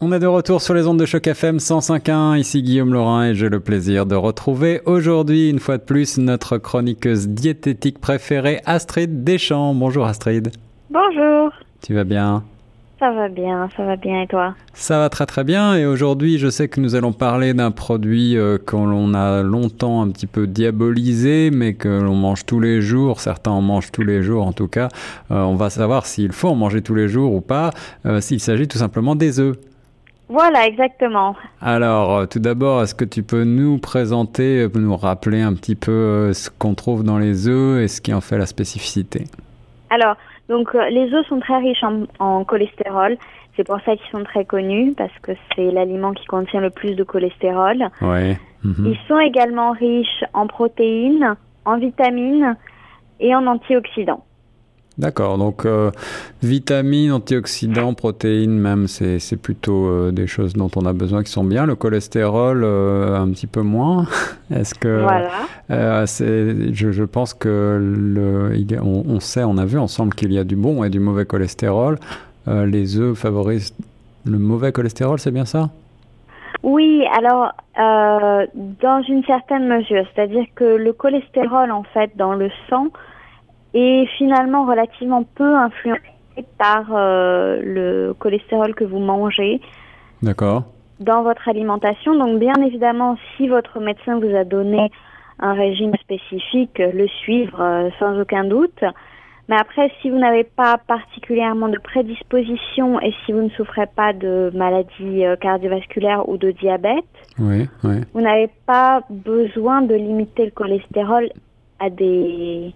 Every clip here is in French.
On est de retour sur les ondes de choc FM 105.1. Ici Guillaume Laurin et j'ai le plaisir de retrouver aujourd'hui, une fois de plus, notre chroniqueuse diététique préférée, Astrid Deschamps. Bonjour Astrid. Bonjour. Tu vas bien? Ça va bien, ça va bien et toi? Ça va très très bien et aujourd'hui je sais que nous allons parler d'un produit euh, qu'on a longtemps un petit peu diabolisé mais que l'on mange tous les jours, certains en mangent tous les jours en tout cas. Euh, on va savoir s'il faut en manger tous les jours ou pas, euh, s'il s'agit tout simplement des œufs. Voilà, exactement. Alors, euh, tout d'abord, est-ce que tu peux nous présenter, euh, nous rappeler un petit peu euh, ce qu'on trouve dans les œufs et ce qui en fait la spécificité? Alors, donc les œufs sont très riches en, en cholestérol. C'est pour ça qu'ils sont très connus parce que c'est l'aliment qui contient le plus de cholestérol. Oui. Mhm. Ils sont également riches en protéines, en vitamines et en antioxydants. D'accord, donc euh, vitamines, antioxydants, protéines même, c'est plutôt euh, des choses dont on a besoin qui sont bien. Le cholestérol, euh, un petit peu moins. Est-ce que voilà. je, je, pense que le, il, on, on, sait, on a vu ensemble qu'il y a du bon et du mauvais cholestérol. les œufs favorisent le mauvais cholestérol, c'est bien ça? Oui, alors dans une certaine mesure, c'est-à-dire que le cholestérol en fait dans le sang est finalement relativement peu influencé par euh, le cholestérol que vous mangez. D'accord. Dans votre alimentation. Donc, bien évidemment, si votre médecin vous a donné un régime spécifique, le suivre euh, sans aucun doute. Mais après, si vous n'avez pas particulièrement de prédisposition et si vous ne souffrez pas de maladies euh, cardiovasculaires ou de diabète, oui, oui. vous n'avez pas besoin de limiter le cholestérol à des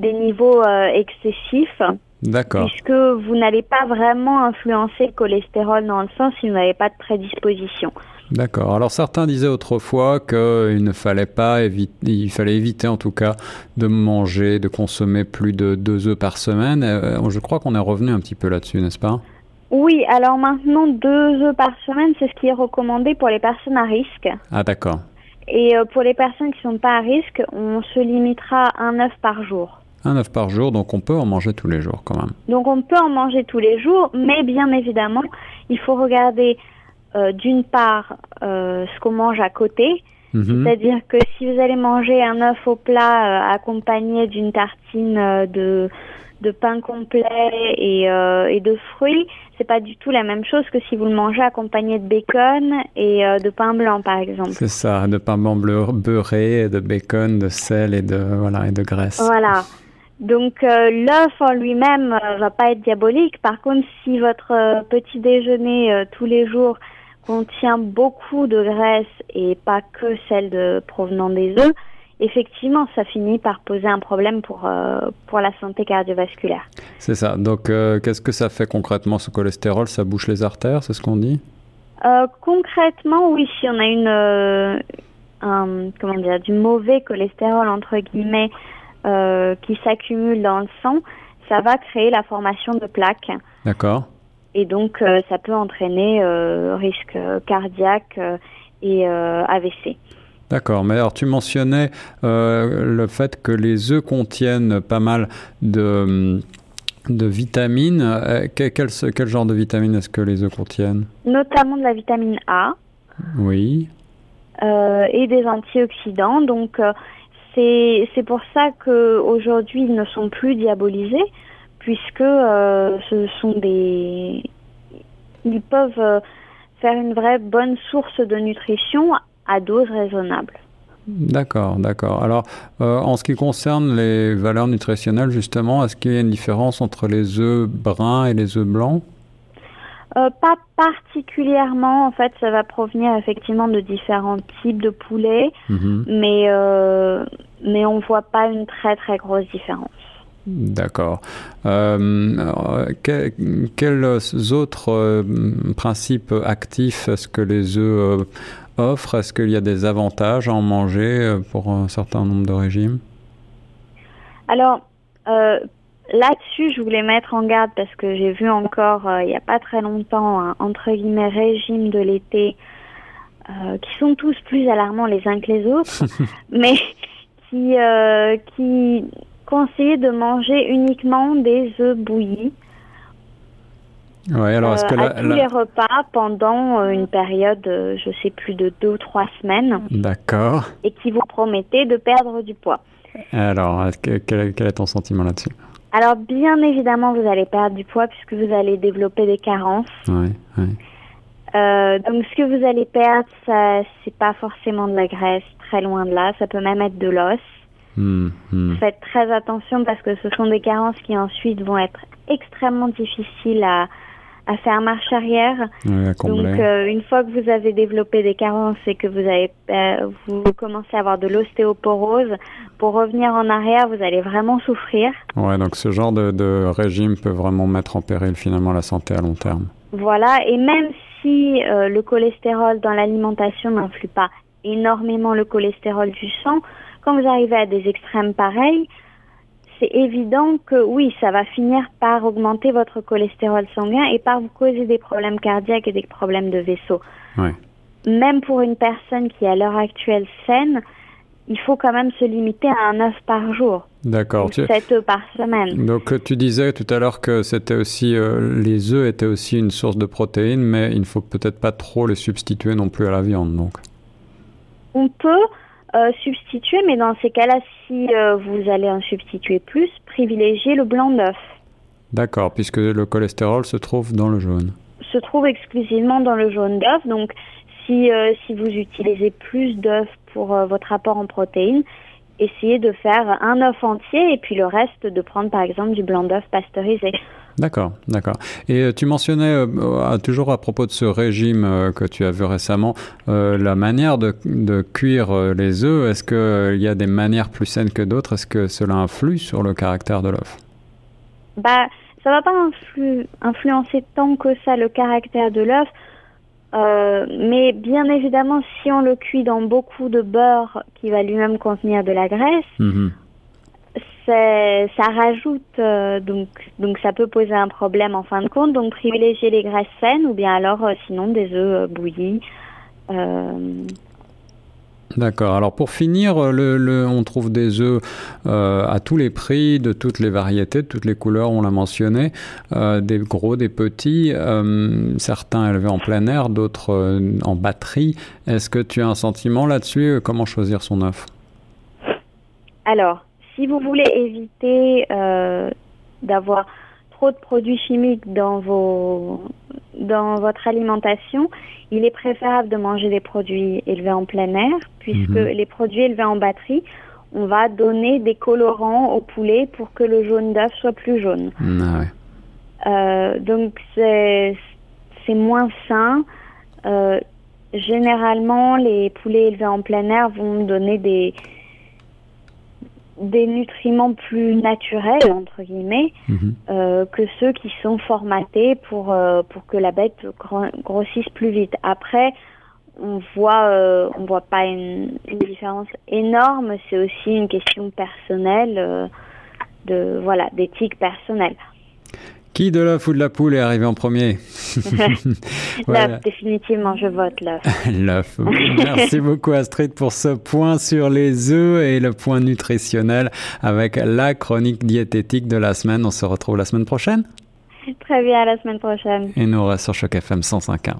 des niveaux euh, excessifs. D'accord. Puisque vous n'allez pas vraiment influencer le cholestérol dans le sang si vous n'avez pas de prédisposition. D'accord. Alors certains disaient autrefois qu'il ne fallait pas éviter, il fallait éviter en tout cas de manger, de consommer plus de deux œufs par semaine. Euh, je crois qu'on est revenu un petit peu là-dessus, n'est-ce pas? Oui. Alors maintenant, deux œufs par semaine, c'est ce qui est recommandé pour les personnes à risque. Ah d'accord. Et euh, pour les personnes qui ne sont pas à risque, on se limitera à un œuf par jour. Un œuf par jour, donc on peut en manger tous les jours quand même. Donc on peut en manger tous les jours, mais bien évidemment, il faut regarder euh, d'une part euh, ce qu'on mange à côté. Mhm. C'est-à-dire que si vous allez manger un œuf au plat euh, accompagné d'une tartine de, de pain complet et, et de fruits, c'est pas du tout la même chose que si vous le mangez accompagné de bacon et euh, de pain blanc, par exemple. C'est ça, de pain blanc beurré, de bacon, de sel et de voilà et de graisse. Voilà. Donc euh, l'œuf en lui-même euh, va pas être diabolique. Par contre, si votre euh, petit déjeuner euh, tous les jours contient beaucoup de graisse et pas que celle de provenant des œufs, effectivement, ça finit par poser un problème pour pour la santé cardiovasculaire. C'est ça. Donc qu'est-ce que ça fait concrètement ce cholestérol? Ça bouche les artères, c'est ce qu'on dit? Concrètement, oui. Si on a une un, comment dire du mauvais cholestérol entre guillemets euh, qui s'accumule dans le sang, ça va créer la formation de plaques. D'accord. Et donc, euh, ça peut entraîner euh, risque cardiaque et AVC. D'accord, mais alors tu mentionnais le fait que les œufs contiennent pas mal de, de vitamines. Quel, quel, quel genre de vitamines est-ce que les œufs contiennent? Notamment de la vitamine A. Oui. et des antioxydants. Donc, c'est pour ça qu'aujourd'hui, ils ne sont plus diabolisés, puisque euh, ce sont des... Ils peuvent euh, faire une vraie bonne source de nutrition à dose raisonnable. D'accord, d'accord. Alors, euh, en ce qui concerne les valeurs nutritionnelles, justement, est-ce qu'il y a une différence entre les œufs bruns et les œufs blancs? Euh, pas particulièrement, en fait, ça va provenir effectivement de différents types de poulets, mmh. mais euh, mais on voit pas une très très grosse différence. D'accord. Euh, que, quels autres euh, principes actifs est-ce que les œufs offrent? Est-ce qu'il y a des avantages à en manger pour un certain nombre de régimes? Alors, Là-dessus, je voulais mettre en garde parce que j'ai vu encore euh, il n'y a pas très longtemps un entre guillemets régime de l'été euh, qui sont tous plus alarmants les uns que les autres, mais qui euh, qui conseillaient de manger uniquement des œufs bouillis Ouais, alors est-ce que à tous les repas pendant une période, je sais plus de deux ou trois semaines. D'accord. Et qui vous promettait de perdre du poids. Alors, quel, est ton sentiment là-dessus? Alors, bien évidemment, vous allez perdre du poids puisque vous allez développer des carences. Oui, oui. Euh, donc, ce que vous allez perdre, ça, c'est pas forcément de la graisse, très loin de là. Ça peut même être de l'os. Hmm, hmm. Faites très attention parce que ce sont des carences qui ensuite vont être extrêmement difficiles à, à faire marche arrière. Donc, euh, une fois que vous avez développé des carences et que vous avez euh, vous commencez à avoir de l'ostéoporose, pour revenir en arrière, vous allez vraiment souffrir. Ouais, donc ce genre de, de, régime peut vraiment mettre en péril finalement la santé à long terme. Voilà, et même si euh, le cholestérol dans l'alimentation n'influe pas énormément le cholestérol du sang, quand vous arrivez à des extrêmes pareils, c'est évident que oui, ça va finir par augmenter votre cholestérol sanguin et par vous causer des problèmes cardiaques et des problèmes de vaisseau. Même pour une personne qui est à l'heure actuelle saine, il faut quand même se limiter à un œuf par jour. D'accord. 7 œufs par semaine. Donc tu disais tout à l'heure que c'était aussi euh, les œufs étaient aussi une source de protéines, mais il ne faut peut-être pas trop les substituer non plus à la viande, donc. On peut, euh, substituer, mais dans ces cas-là, si euh, vous allez en substituer plus, privilégiez le blanc d'œuf. D'accord, puisque le cholestérol se trouve dans le jaune. Se trouve exclusivement dans le jaune d'œuf, donc si, si vous utilisez plus d'œufs pour votre apport en protéines, essayez de faire un œuf entier et puis le reste de prendre par exemple du blanc d'œuf pasteurisé. D'accord, d'accord. Et euh, tu mentionnais euh, toujours à propos de ce régime euh, que tu as vu récemment, la manière de, cuire les œufs. Est-ce qu'il y a des manières plus saines que d'autres? Est-ce que cela influe sur le caractère de l'œuf? Bah, ça va pas influencer tant que ça le caractère de l'œuf. Mais bien évidemment, si on le cuit dans beaucoup de beurre qui va lui-même contenir de la graisse, mm-hmm ça rajoute euh, donc donc ça peut poser un problème en fin de compte. Donc privilégier les graisses saines ou bien alors euh, sinon des œufs euh, bouillis. D'accord. Alors pour finir, le, on trouve des œufs à tous les prix, de toutes les variétés, de toutes les couleurs, on l'a mentionné, des gros, des petits, certains élevés en plein air, d'autres en batterie. Est-ce que tu as un sentiment là-dessus Comment choisir son œuf? Alors, si vous voulez éviter euh, d'avoir trop de produits chimiques dans vos dans votre alimentation, il est préférable de manger des produits élevés en plein air, puisque mhm. les produits élevés en batterie, on va donner des colorants au poulet pour que le jaune d'œuf soit plus jaune. Ah euh, donc c'est moins sain. Euh, généralement, les poulets élevés en plein air vont donner des, des nutriments plus naturels entre guillemets mhm. euh, que ceux qui sont formatés pour euh, pour que la bête grossisse plus vite. Après, on voit euh, on voit pas une, une différence énorme. C'est aussi une question personnelle euh, de voilà d'éthique personnelle. Qui de l'œuf ou de la poule est arrivé en premier L'œuf, définitivement, je vote l'œuf. l'œuf. Merci beaucoup Astrid pour ce point sur les œufs et le point nutritionnel avec la chronique diététique de la semaine. On se retrouve la semaine prochaine Très bien, la semaine prochaine. Et nous, on reste sur Choc FM 105.1.